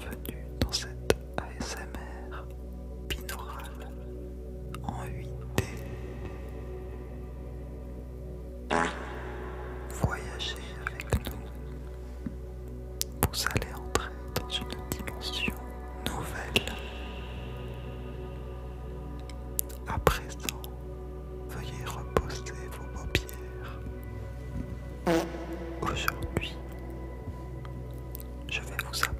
bienvenue dans cette ASMR binaurale en 8D. Voyagez avec nous. Vous allez entrer dans une dimension nouvelle. À présent, veuillez reposer vos paupières. Aujourd'hui, je vais vous apprendre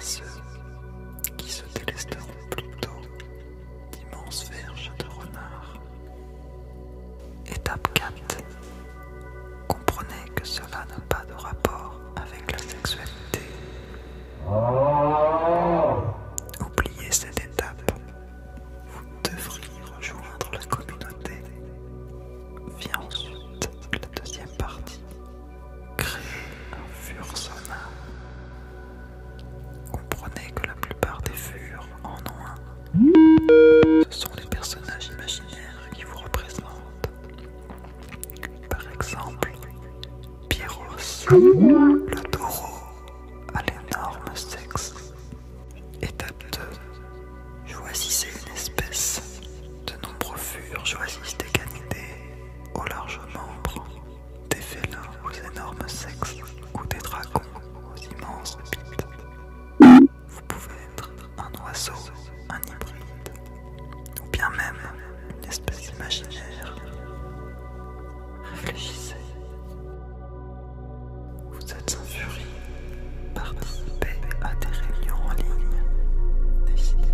soon. 青蛙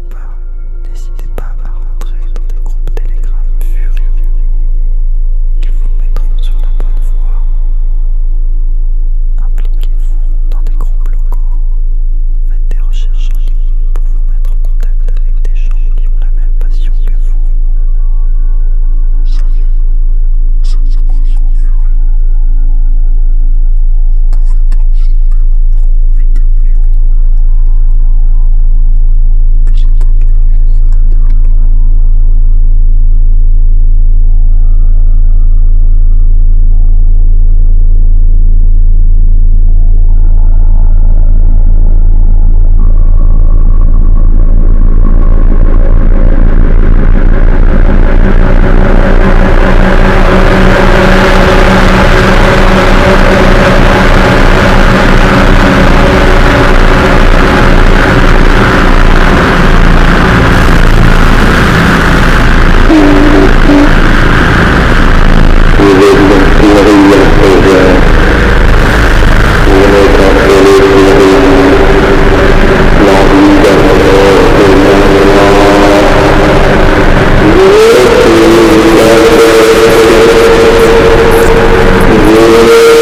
bro. Amen.